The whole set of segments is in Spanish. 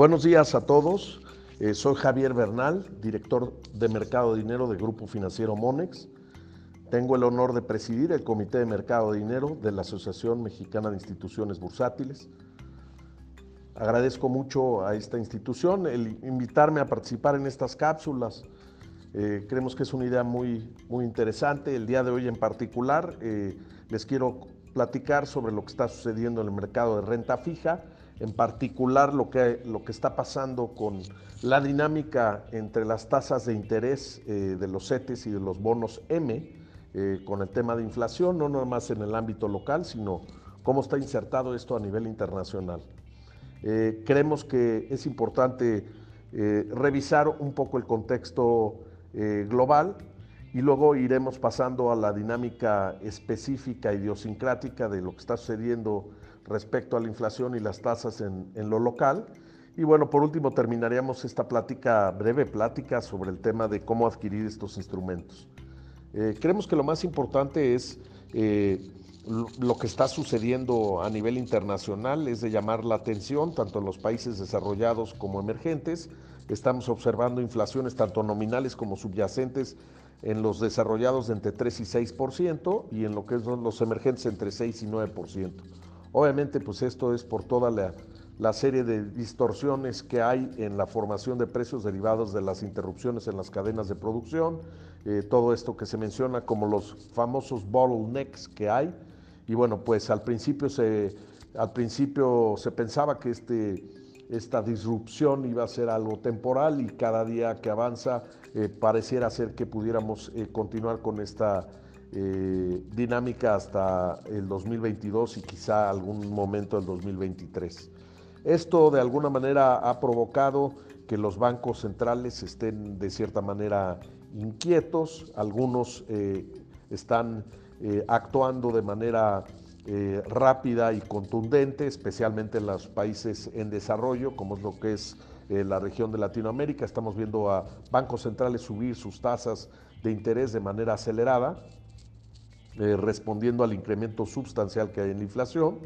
Buenos días a todos. Eh, soy Javier Bernal, director de Mercado de Dinero de Grupo Financiero Monex. Tengo el honor de presidir el Comité de Mercado de Dinero de la Asociación Mexicana de Instituciones Bursátiles. Agradezco mucho a esta institución el invitarme a participar en estas cápsulas. Eh, creemos que es una idea muy, muy interesante. El día de hoy en particular eh, les quiero platicar sobre lo que está sucediendo en el mercado de renta fija en particular lo que, lo que está pasando con la dinámica entre las tasas de interés eh, de los CETES y de los bonos M, eh, con el tema de inflación, no nada más en el ámbito local, sino cómo está insertado esto a nivel internacional. Eh, creemos que es importante revisar un poco el contexto global y luego iremos pasando a la dinámica específica, idiosincrática de lo que está sucediendo respecto a la inflación y las tasas en, lo local. Y bueno, por último terminaríamos esta plática, breve plática sobre el tema de cómo adquirir estos instrumentos. Eh, creemos que lo más importante es eh, lo que está sucediendo a nivel internacional, es de llamar la atención tanto en los países desarrollados como emergentes. Estamos observando inflaciones tanto nominales como subyacentes en los desarrollados de entre 3 y 6% y en lo que son los emergentes entre 6 y 9%. Obviamente, pues esto es por toda la, serie de distorsiones que hay en la formación de precios derivados de las interrupciones en las cadenas de producción, eh, todo esto que se menciona como los famosos bottlenecks que hay. Y bueno, pues al principio se, al principio se pensaba que este, esta disrupción iba a ser algo temporal y cada día que avanza eh, pareciera ser que pudiéramos eh, continuar con esta eh, dinámica hasta el 2022 y quizá algún momento del 2023. Esto de alguna manera ha provocado que los bancos centrales estén de cierta manera inquietos, algunos están actuando de manera rápida y contundente, especialmente en los países en desarrollo, como es lo que es la región de Latinoamérica. Estamos viendo a bancos centrales subir sus tasas de interés de manera acelerada eh, respondiendo al incremento sustancial que hay en la inflación.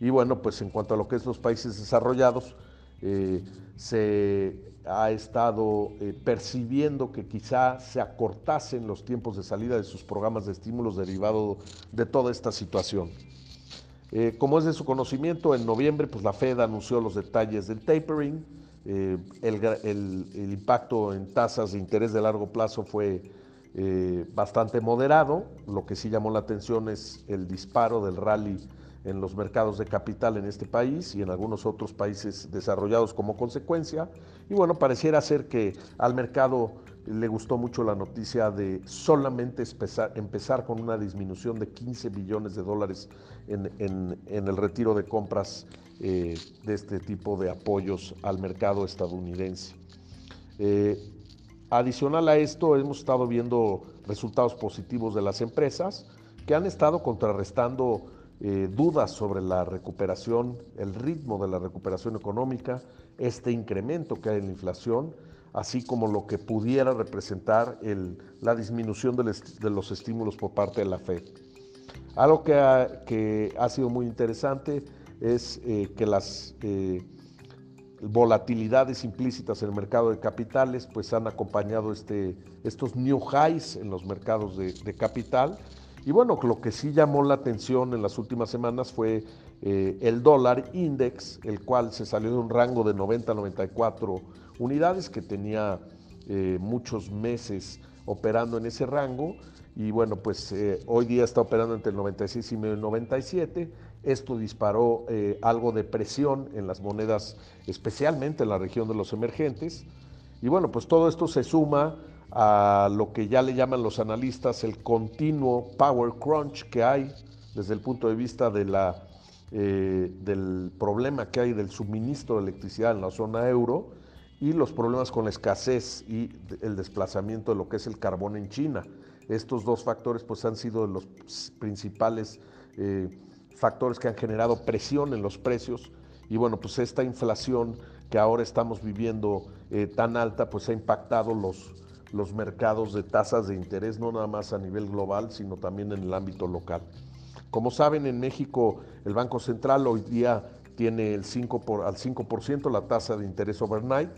Y bueno, pues en cuanto a lo que es los países desarrollados, eh, se ha estado eh, percibiendo que quizá se acortasen los tiempos de salida de sus programas de estímulos derivado de toda esta situación. como es de su conocimiento, en noviembre pues la Fed anunció los detalles del tapering, el, el impacto en tasas de interés de largo plazo fue eh, bastante moderado. Lo que sí llamó la atención es el disparo del rally en los mercados de capital en este país y en algunos otros países desarrollados como consecuencia. Y bueno, pareciera ser que al mercado le gustó mucho la noticia de solamente empezar, con una disminución de 15 billones de dólares en, el retiro de compras eh, de este tipo de apoyos al mercado estadounidense. Eh, Adicional a esto, hemos estado viendo resultados positivos de las empresas que han estado contrarrestando eh, dudas sobre la recuperación, el ritmo de la recuperación económica, este incremento que hay en la inflación, así como lo que pudiera representar la disminución de, los estímulos por parte de la Fed. Algo que ha, sido muy interesante es eh, que las eh, volatilidades implícitas en el mercado de capitales, pues han acompañado este, estos new highs en los mercados de, capital. Y bueno, lo que sí llamó la atención en las últimas semanas fue eh, el dólar index, el cual se salió de un rango de 90 a 94 unidades, que tenía eh, muchos meses operando en ese rango. Y bueno, pues eh, hoy día está operando entre el 96 y el 97 esto disparó algo de presión en las monedas, especialmente en la región de los emergentes. Y bueno, pues todo esto se suma a lo que ya le llaman los analistas el continuo power crunch que hay desde el punto de vista de la, eh, del problema que hay del suministro de electricidad en la zona euro y los problemas con la escasez y el desplazamiento de lo que es el carbón en China. Estos dos factores pues han sido los principales eh, factores que han generado presión en los precios y bueno, pues esta inflación que ahora estamos viviendo eh, tan alta, pues ha impactado los, los mercados de tasas de interés, no nada más a nivel global, sino también en el ámbito local. Como saben, en México el Banco Central hoy día tiene el 5 por, al 5% la tasa de interés overnight.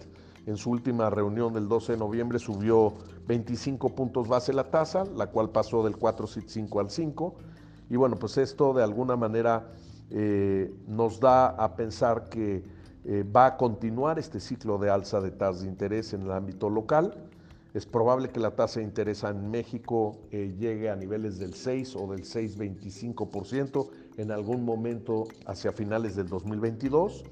En su última reunión del 12 de noviembre subió 25 puntos base la tasa, la cual pasó del 4,5 al 5. Y bueno, pues esto de alguna manera eh, nos da a pensar que eh, va a continuar este ciclo de alza de tasas de interés en el ámbito local. Es probable que la tasa de interés en México eh, llegue a niveles del 6 o del 6,25% en algún momento hacia finales del 2022.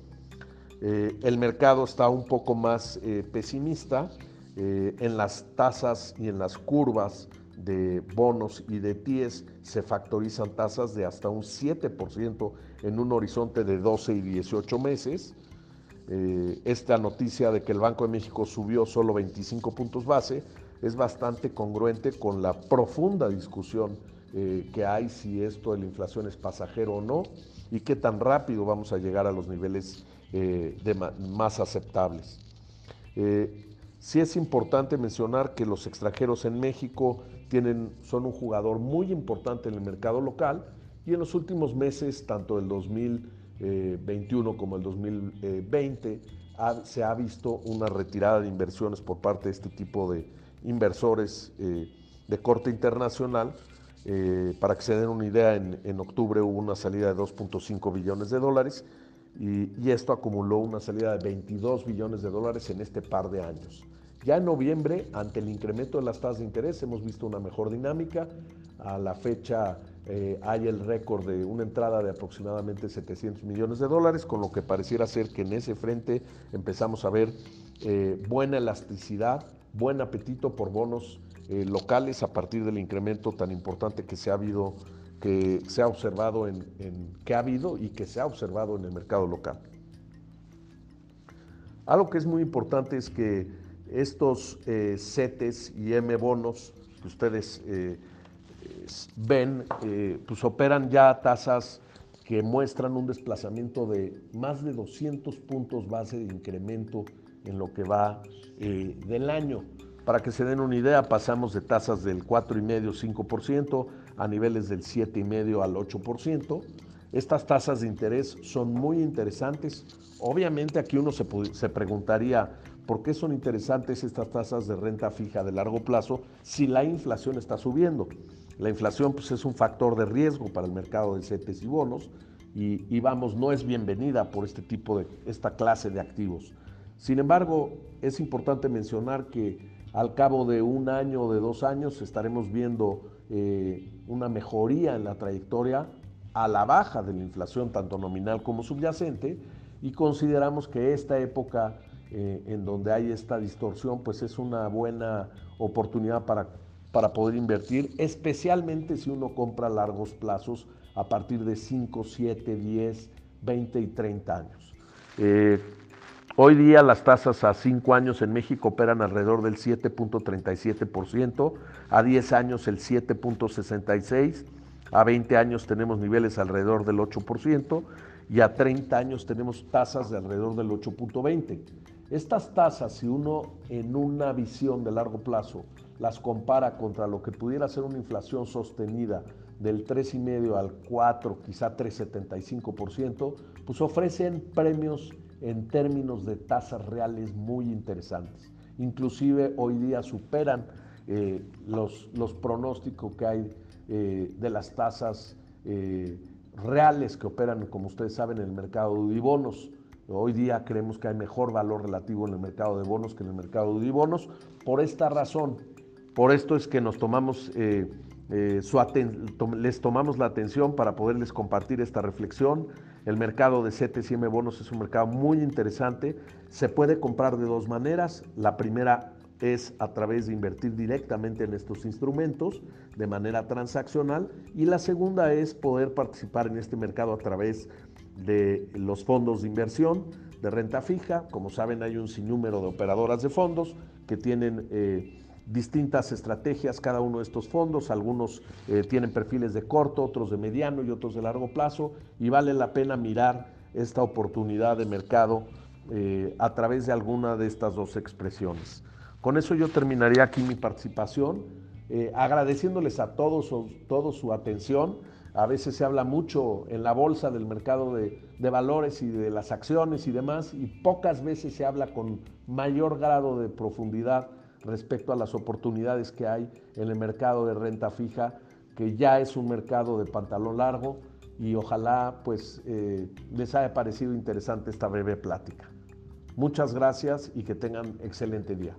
el mercado está un poco más pesimista en las tasas y en las curvas de bonos y de TIES se factorizan tasas de hasta un 7% en un horizonte de 12 y 18 meses. Eh, esta noticia de que el Banco de México subió solo 25 puntos base es bastante congruente con la profunda discusión eh, que hay si esto de la inflación es pasajero o no y qué tan rápido vamos a llegar a los niveles eh, más aceptables. sí es importante mencionar que los extranjeros en México son un jugador muy importante en el mercado local y en los últimos meses, tanto el 2021 como el 2020, se ha visto una retirada de inversiones por parte de este tipo de inversores eh, de corte internacional. Eh, para que se den una idea, en, octubre hubo una salida de 2.5 billones de dólares y, y, esto acumuló una salida de 22 billones de dólares en este par de años. Ya en noviembre, ante el incremento de las tasas de interés, hemos visto una mejor dinámica. A la fecha eh, hay el récord de una entrada de aproximadamente 700 millones de dólares, con lo que pareciera ser que en ese frente empezamos a ver eh, buena elasticidad, buen apetito por bonos eh, locales a partir del incremento tan importante que se ha habido, que se ha observado en, que ha habido y que se ha observado en el mercado local. Algo que es muy importante es que estos CETES y M bonos que ustedes ven, eh, pues operan ya tasas que muestran un desplazamiento de más de 200 puntos base de incremento en lo que va del año. Para que se den una idea, pasamos de tasas del 4,5-5% a niveles del 7,5 al 8%. Estas tasas de interés son muy interesantes. Obviamente aquí uno se, se preguntaría, ¿Por qué son interesantes estas tasas de renta fija de largo plazo si la inflación está subiendo? La inflación pues, es un factor de riesgo para el mercado de CETES y bonos y, vamos, no es bienvenida por este tipo de, esta clase de activos. Sin embargo, es importante mencionar que al cabo de un año o de dos años estaremos viendo eh, una mejoría en la trayectoria a la baja de la inflación, tanto nominal como subyacente, y consideramos que esta época eh, en donde hay esta distorsión, pues es una buena oportunidad para, para poder invertir, especialmente si uno compra largos plazos a partir de 5, 7, 10, 20 y 30 años. Eh, hoy día las tasas a 5 años en México operan alrededor del 7.37%, a 10 años el 7.66%, a 20 años tenemos niveles alrededor del 8% y a 30 años tenemos tasas de alrededor del 8.20%. Estas tasas, si uno en una visión de largo plazo las compara contra lo que pudiera ser una inflación sostenida del 3,5 al 4, quizá 3,75%, pues ofrecen premios en términos de tasas reales muy interesantes. Inclusive hoy día superan eh, los, los, pronósticos que hay eh, de las tasas eh, reales que operan, como ustedes saben, en el mercado de bonos. Hoy día creemos que hay mejor valor relativo en el mercado de bonos que en el mercado de bonos. Por esta razón, por esto es que nos tomamos, eh, eh, les tomamos la atención para poderles compartir esta reflexión. El mercado de CETES y M bonos es un mercado muy interesante. Se puede comprar de dos maneras. La primera es a través de invertir directamente en estos instrumentos de manera transaccional y la segunda es poder participar en este mercado a través de los fondos de inversión de renta fija. Como saben, hay un sinnúmero de operadoras de fondos que tienen eh, distintas estrategias cada uno de estos fondos. Algunos eh, tienen perfiles de corto, otros de mediano y otros de largo plazo. Y vale la pena mirar esta oportunidad de mercado eh, a través de alguna de estas dos expresiones. Con eso yo terminaría aquí mi participación, agradeciéndoles a todos, todos su atención A veces se habla mucho en la bolsa del mercado de, de, valores y de las acciones y demás, y pocas veces se habla con mayor grado de profundidad respecto a las oportunidades que hay en el mercado de renta fija, que ya es un mercado de pantalón largo, y ojalá pues eh, les haya parecido interesante esta breve plática. Muchas gracias y que tengan excelente día.